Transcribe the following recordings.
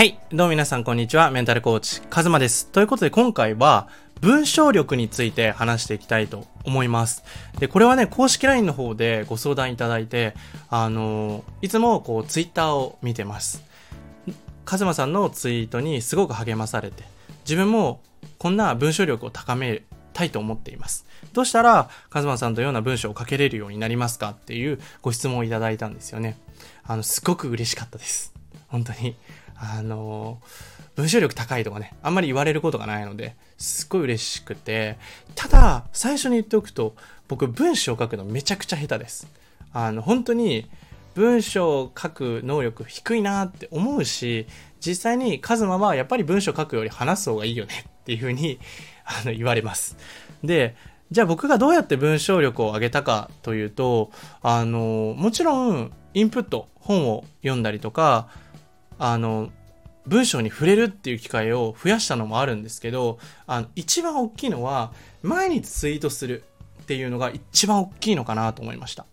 はい。どうも皆さん、こんにちは。メンタルコーチ、カズマです。ということで、今回は、文章力について話していきたいと思います。で、これはね、公式 LINE の方でご相談いただいて、あのいつもこう、ツイッターを見てます。カズマさんのツイートにすごく励まされて、自分もこんな文章力を高めたいと思っています。どうしたら、カズマさんというような文章を書けれるようになりますか？っていうご質問をいただいたんですよね。あの、すごく嬉しかったです。本当に。あの文章力高いとかね、あんまり言われることがないので、すっごい嬉しくて、ただ、最初に言っておくと、僕文章を書くのめちゃくちゃ下手です。あの、本当に文章を書く能力低いなって思うし、実際にカズマはやっぱり文章を書くより話す方がいいよねっていうふうにあの言われます。で、じゃあ僕がどうやって文章力を上げたかというと、あの、もちろんインプット、本を読んだりとか、あの、文章に触れるっていう機会を増やしたのもあるんですけど、あの、一番大きいのは、毎日ツイートするっていうのが一番大きいのかなと思いました。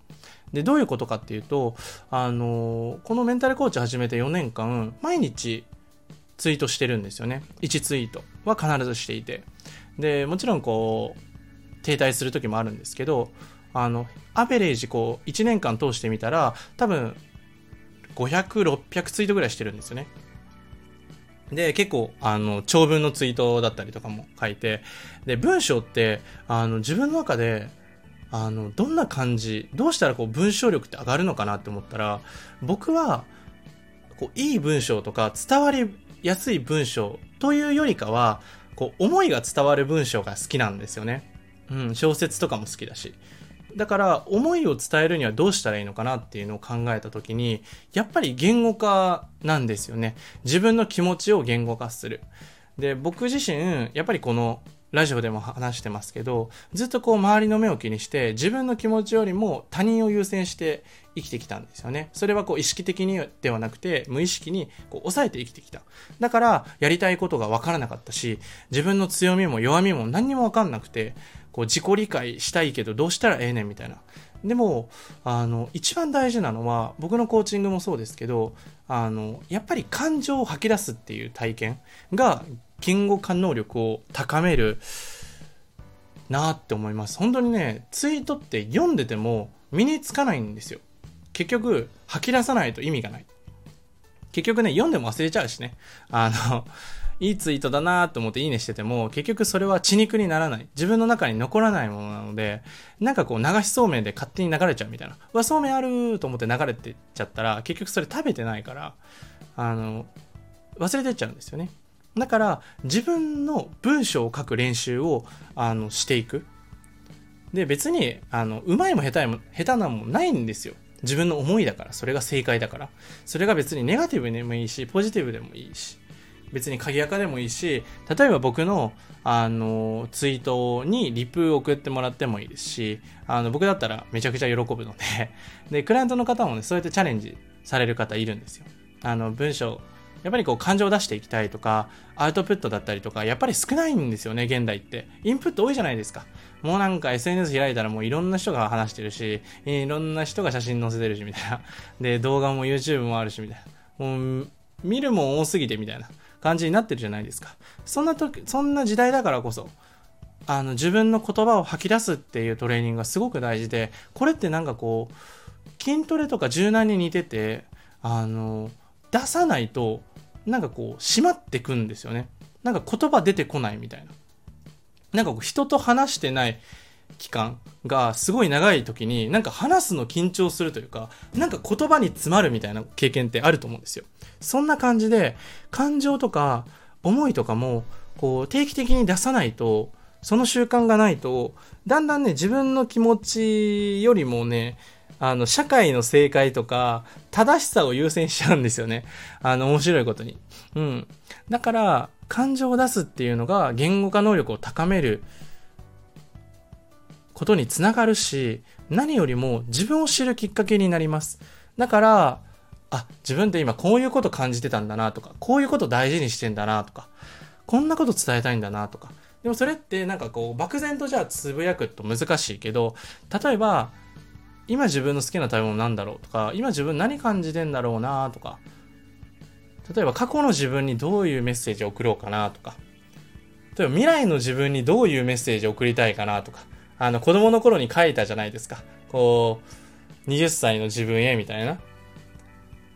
で、どういうことかっていうと、あの、このメンタルコーチ始めて4年間、毎日ツイートしてるんですよね。1ツイートは必ずしていて。で、もちろんこう、停滞する時もあるんですけど、あの、アベレージこう、1年間通してみたら、多分、500、600ツイートぐらいしてるんですよね。で、結構、あの、長文のツイートだったりとかも書いて、で、文章って、あの、自分の中で、あの、どんな感じ、どうしたらこう、文章力って上がるのかなって思ったら、僕は、こう、いい文章とか、伝わりやすい文章というよりかは、こう、思いが伝わる文章が好きなんですよね。うん、小説とかも好きだし。だから思いを伝えるにはどうしたらいいのかなっていうのを考えた時にやっぱり言語化なんですよね。自分の気持ちを言語化する。で僕自身やっぱりこのラジオでも話してますけどずっとこう周りの目を気にして自分の気持ちよりも他人を優先して生きてきたんですよね。それはこう意識的にではなくて無意識にこう抑えて生きてきた。だからやりたいことが分からなかったし自分の強みも弱みも何にも分かんなくてこう自己理解したいけどどうしたらええねんみたいな。でも、あの、一番大事なのは、僕のコーチングもそうですけど、あの、やっぱり感情を吐き出すっていう体験が言語化能力を高めるなって思います。本当にね、ツイートって読んでても身につかないんですよ。結局、吐き出さないと意味がない。結局ね、読んでも忘れちゃうしね。あの、いいツイートだなと思っていいねしてても、結局それは血肉にならない。自分の中に残らないものなので、なんかこう流しそうめんで勝手に流れちゃうみたいな。うわ、そうめんあると思って流れてっちゃったら、結局それ食べてないから、あの、忘れてっちゃうんですよね。だから、自分の文章を書く練習を、あの、していく。で、別に、あの、うまいも下手いも、下手なもないんですよ。自分の思いだから、それが正解だから。それが別にネガティブでもいいし、ポジティブでもいいし。別に鍵垢でもいいし、例えば僕の、あの、ツイートにリプを送ってもらってもいいですし、あの、僕だったらめちゃくちゃ喜ぶので、で、クライアントの方もね、そうやってチャレンジされる方いるんですよ。あの、文章、やっぱりこう感情を出していきたいとか、アウトプットだったりとか、やっぱり少ないんですよね、現代って。インプット多いじゃないですか。もうなんか SNS 開いたらもういろんな人が話してるし、いろんな人が写真載せてるし、みたいな。で、動画も YouTube もあるし、みたいな。もう、見るもん多すぎて、みたいな。感じになってるじゃないですか。そんな時、そんな時代だからこそ、あの、自分の言葉を吐き出すっていうトレーニングがすごく大事で、これってなんかこう、筋トレとか柔軟に似てて、あの、出さないと、なんかこう、閉まってくんですよね。なんか言葉出てこないみたいな。なんかこう、人と話してない期間がすごい長い時に、なんか話すの緊張するというか、なんか言葉に詰まるみたいな経験ってあると思うんですよ。そんな感じで、感情とか思いとかも、こう、定期的に出さないと、その習慣がないと、だんだんね、自分の気持ちよりもね、あの、社会の正解とか、正しさを優先しちゃうんですよね。あの、面白いことに。うん。だから、感情を出すっていうのが、言語化能力を高めることにつながるし、何よりも自分を知るきっかけになります。だから、あ、自分って今こういうこと感じてたんだなとか、こういうこと大事にしてんだなとか、こんなこと伝えたいんだなとか。でもそれってなんかこう、漠然とじゃあつぶやくと難しいけど、例えば、今自分の好きな食べ物なんだろうとか、今自分何感じてんだろうなとか、例えば過去の自分にどういうメッセージを送ろうかなとか、例えば未来の自分にどういうメッセージを送りたいかなとか、あの子供の頃に書いたじゃないですか。こう、20歳の自分へみたいな。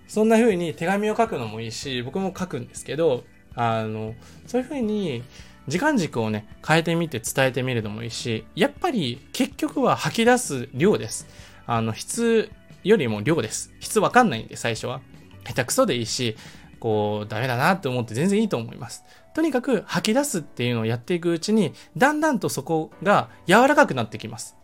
そんな風に手紙を書くのもいいし、僕も書くんですけど、あの、そういう風に時間軸をね、変えてみて伝えてみるのもいいし、やっぱり結局は吐き出す量です。あの、質よりも量です。質わかんないんで、最初は。下手くそでいいし、こう、ダメだなって思って全然いいと思います。とにかく吐き出すっていうのをやっていくうちに、だんだんとそこが柔らかくなってきます。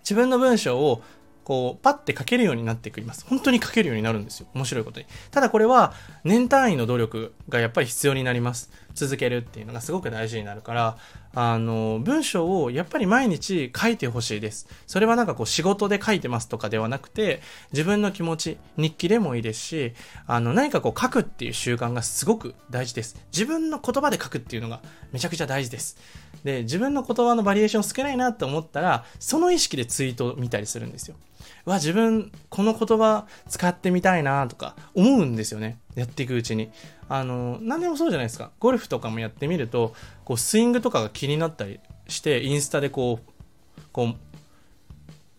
自分の文章をこう、パッて書けるようになってくります。本当に書けるようになるんですよ。面白いことに。ただこれは、年単位の努力がやっぱり必要になります。続けるっていうのがすごく大事になるから、あの、文章をやっぱり毎日書いてほしいです。それはなんかこう仕事で書いてますとかではなくて、自分の気持ち、日記でもいいですし、あの、何かこう書くっていう習慣がすごく大事です。自分の言葉で書くっていうのがめちゃくちゃ大事です。で、自分の言葉のバリエーション少ないなって思ったら、その意識でツイート見たりするんですよ。わ、自分、この言葉使ってみたいなとか思うんですよね。やっていくうちに。あの、何でもそうじゃないですか。ゴルフとかもやってみると、こう、スイングとかが気になったりして、インスタでこう、こう、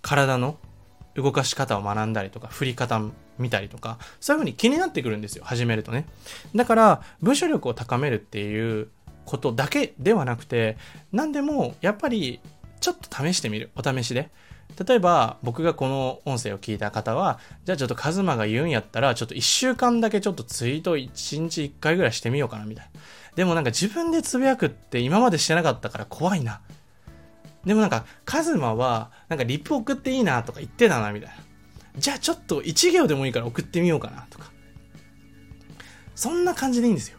体の動かし方を学んだりとか、振り方見たりとか、そういう風に気になってくるんですよ。始めるとね。だから、文章力を高めるっていうことだけではなくて、何でも、やっぱり、ちょっと試してみる。お試しで。例えば僕がこの音声を聞いた方は、じゃあちょっとカズマが言うんやったら、ちょっと1週間だけちょっとツイート1日1回ぐらいしてみようかなみたいな。でもなんか自分でつぶやくって今までしてなかったから怖いな。でもなんかカズマはなんかリップ送っていいなとか言ってたなみたいな。じゃあちょっと1行でもいいから送ってみようかなとか。そんな感じでいいんですよ。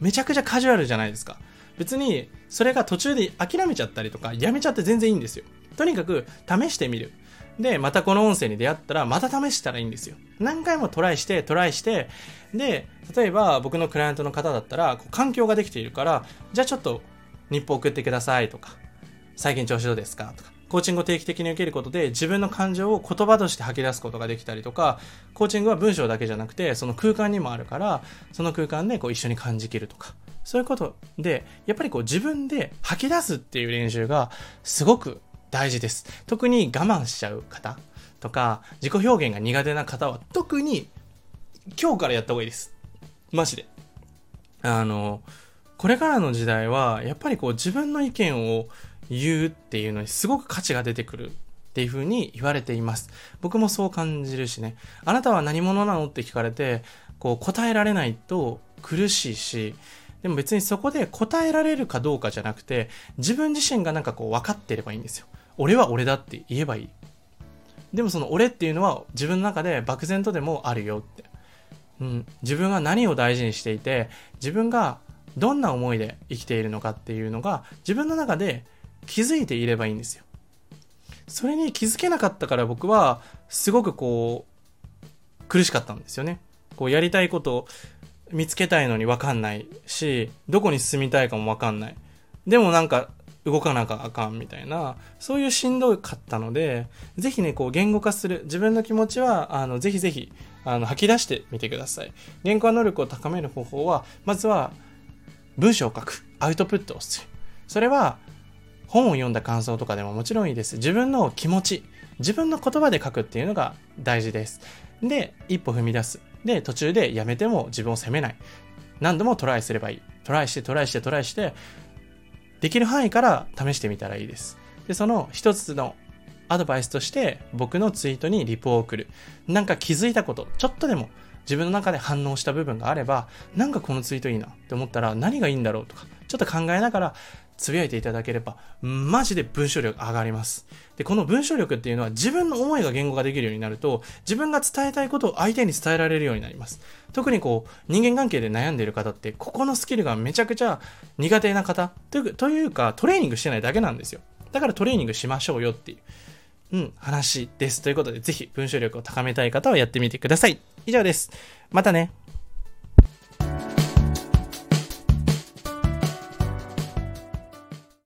めちゃくちゃカジュアルじゃないですか。別にそれが途中で諦めちゃったりとかやめちゃって全然いいんですよ。とにかく試してみる。で、またこの音声に出会ったら、また試したらいいんですよ。何回もトライして、トライして、で、例えば僕のクライアントの方だったら、こう環境ができているから、じゃあちょっと日報送ってくださいとか、最近調子どうですか？とか、コーチングを定期的に受けることで自分の感情を言葉として吐き出すことができたりとか、コーチングは文章だけじゃなくて、その空間にもあるから、その空間でこう一緒に感じきるとか、そういうことで、やっぱりこう自分で吐き出すっていう練習がすごく大事です。特に我慢しちゃう方とか、自己表現が苦手な方は特に今日からやった方がいいです。マジで。あの、これからの時代は、やっぱりこう自分の意見を言うっていうのにすごく価値が出てくるっていう風に言われています。僕もそう感じるしね。あなたは何者なのって聞かれて、こう答えられないと苦しいし、でも別にそこで答えられるかどうかじゃなくて、自分自身がなんかこう分かってればいいんですよ。俺は俺だって言えばいい。でもその俺っていうのは自分の中で漠然とでもあるよって。うん、自分が何を大事にしていて、自分がどんな思いで生きているのかっていうのが自分の中で気づいていればいいんですよ。それに気づけなかったから僕はすごくこう苦しかったんですよね。こうやりたいこと見つけたいのにわかんないし、どこに進みたいかもわかんない。でもなんか動かなきゃあかんみたいな、そういうしんどかったので、ぜひね、こう言語化する、自分の気持ちは、あの、ぜひぜひ、あの、吐き出してみてください。言語化能力を高める方法は、まずは、文章を書く、アウトプットをする。それは、本を読んだ感想とかでももちろんいいです。自分の気持ち、自分の言葉で書くっていうのが大事です。で、一歩踏み出す。で、途中でやめても自分を責めない。何度もトライすればいい。トライしてトライしてトライして、できる範囲から試してみたらいいです。で、その一つのアドバイスとして僕のツイートにリプを送る。なんか気づいたこと、ちょっとでも自分の中で反応した部分があれば、なんかこのツイートいいなって思ったら何がいいんだろうとか、ちょっと考えながらつぶやいていただければ、マジで文章力上がります。で、この文章力っていうのは自分の思いが言語化できるようになると、自分が伝えたいことを相手に伝えられるようになります。特にこう、人間関係で悩んでいる方って、ここのスキルがめちゃくちゃ苦手な方というというか、トレーニングしてないだけなんですよ。だからトレーニングしましょうよっていう、うん、話です。ということで、ぜひ文章力を高めたい方はやってみてください。以上です。またね。